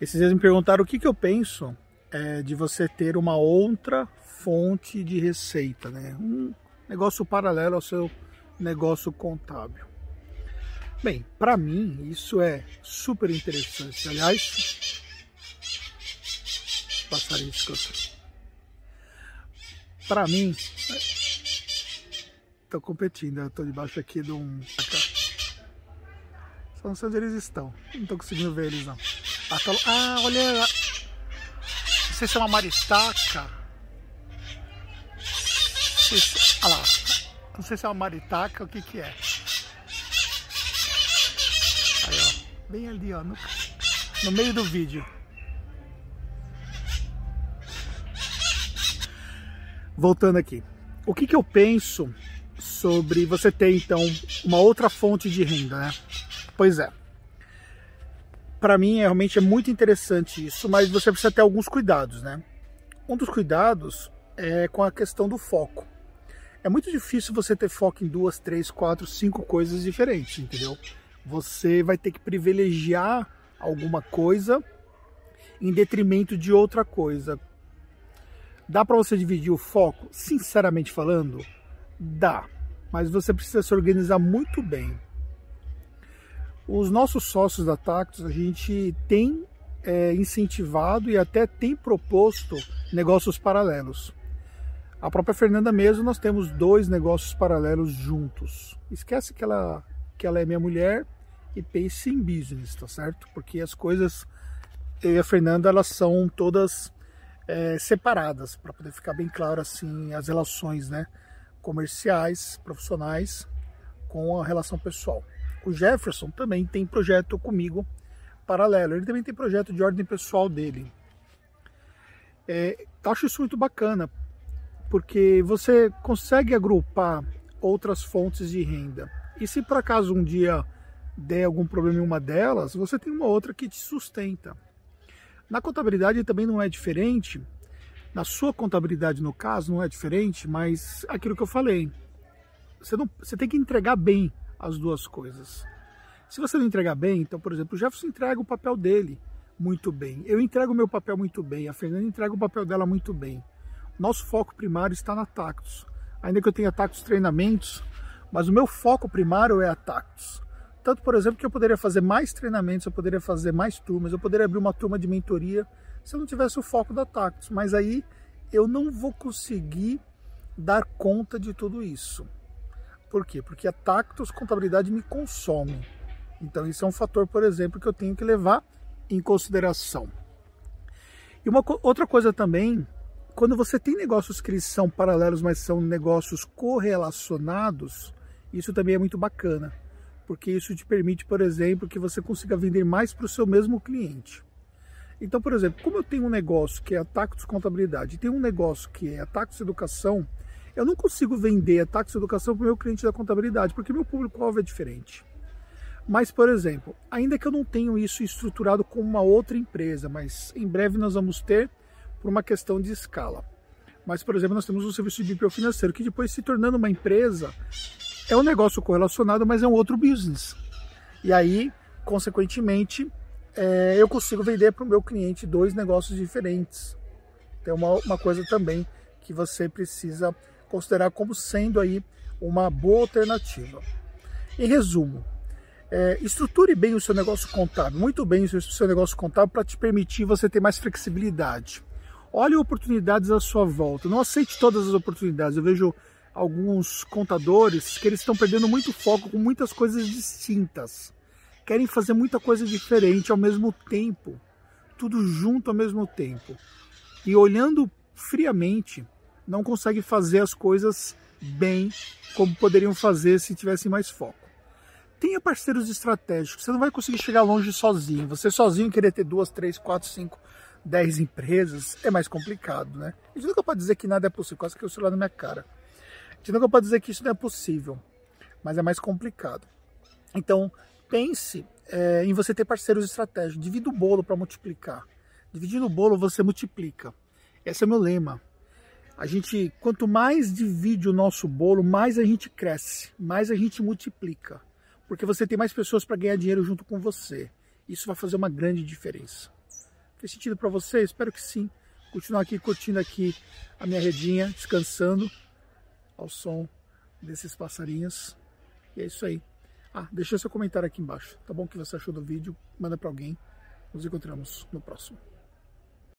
Esses dias me perguntaram o que, que eu penso é, de você ter uma outra fonte de receita, né? Um negócio paralelo ao seu negócio contábil. Bem, para mim isso é super interessante. Aliás, passar isso Para mim, estou competindo, estou debaixo aqui de um. Só não sei onde eles estão. Não estou conseguindo ver eles não. Ah, olha. Não sei se é uma maritaca. Olha lá. Não sei se é uma maritaca ou o que que é. Aí, ó. Bem ali, ó. No, no meio do vídeo. Voltando aqui. O que que eu penso sobre você ter, então, uma outra fonte de renda, né? Pois é para mim realmente é muito interessante isso, mas você precisa ter alguns cuidados, né? Um dos cuidados é com a questão do foco. É muito difícil você ter foco em duas, três, quatro, cinco coisas diferentes, entendeu? Você vai ter que privilegiar alguma coisa em detrimento de outra coisa. Dá para você dividir o foco? Sinceramente falando, dá. Mas você precisa se organizar muito bem. Os nossos sócios da Tactus, a gente tem é, incentivado e até tem proposto negócios paralelos. A própria Fernanda mesmo, nós temos dois negócios paralelos juntos. Esquece que ela, que ela é minha mulher e pense em business, tá certo? Porque as coisas, eu e a Fernanda, elas são todas é, separadas, para poder ficar bem claro assim, as relações né, comerciais, profissionais com a relação pessoal. O Jefferson também tem projeto comigo paralelo. Ele também tem projeto de ordem pessoal dele. É, acho isso muito bacana, porque você consegue agrupar outras fontes de renda. E se por acaso um dia der algum problema em uma delas, você tem uma outra que te sustenta. Na contabilidade também não é diferente. Na sua contabilidade, no caso, não é diferente, mas aquilo que eu falei. Você, não, você tem que entregar bem as duas coisas. Se você não entregar bem, então, por exemplo, o Jefferson entrega o papel dele muito bem. Eu entrego o meu papel muito bem. A Fernanda entrega o papel dela muito bem. Nosso foco primário está na Tactus. Ainda que eu tenha Tactus treinamentos, mas o meu foco primário é a Tactus. Tanto, por exemplo, que eu poderia fazer mais treinamentos, eu poderia fazer mais turmas, eu poderia abrir uma turma de mentoria se eu não tivesse o foco da Tactus. Mas aí eu não vou conseguir dar conta de tudo isso. Por quê? Porque a Tactus Contabilidade me consome. Então isso é um fator, por exemplo, que eu tenho que levar em consideração. E uma outra coisa também, quando você tem negócios que eles são paralelos, mas são negócios correlacionados, isso também é muito bacana, porque isso te permite, por exemplo, que você consiga vender mais para o seu mesmo cliente. Então, por exemplo, como eu tenho um negócio que é a Tactus Contabilidade e tem um negócio que é a Tactus Educação, eu não consigo vender a Tactus Educação para o meu cliente da contabilidade, porque meu público-alvo é diferente. Mas, por exemplo, ainda que eu não tenha isso estruturado com uma outra empresa, mas em breve nós vamos ter por uma questão de escala. Mas, por exemplo, nós temos um serviço de BPO financeiro que depois se tornando uma empresa é um negócio correlacionado, mas é um outro business. E aí, consequentemente, é, eu consigo vender para o meu cliente dois negócios diferentes. Tem uma, uma coisa também que você precisa considerar como sendo aí uma boa alternativa. Em resumo, é, estruture bem o seu negócio contábil, muito bem o seu negócio contábil para te permitir você ter mais flexibilidade. Olhe oportunidades à sua volta, não aceite todas as oportunidades. Eu vejo alguns contadores que eles estão perdendo muito foco com muitas coisas distintas. Querem fazer muita coisa diferente ao mesmo tempo, tudo junto ao mesmo tempo. E olhando friamente, não consegue fazer as coisas bem como poderiam fazer se tivessem mais foco. Tenha parceiros estratégicos, você não vai conseguir chegar longe sozinho. Você sozinho querer ter duas, três, quatro, cinco, dez empresas é mais complicado, né? A gente nunca pode dizer que nada é possível, quase que o celular na minha cara. A gente nunca pode dizer que isso não é possível, mas é mais complicado. Então, pense é, em você ter parceiros estratégicos. Divida o bolo para multiplicar. Dividindo o bolo, você multiplica. Esse é o meu lema. A gente, quanto mais divide o nosso bolo, mais a gente cresce, mais a gente multiplica. Porque você tem mais pessoas para ganhar dinheiro junto com você. Isso vai fazer uma grande diferença. Fez sentido para você? Espero que sim. Continuar aqui curtindo aqui a minha redinha, descansando ao som desses passarinhos. E é isso aí. Ah, deixa seu comentário aqui embaixo, tá bom? O que você achou do vídeo? Manda para alguém. Nos encontramos no próximo.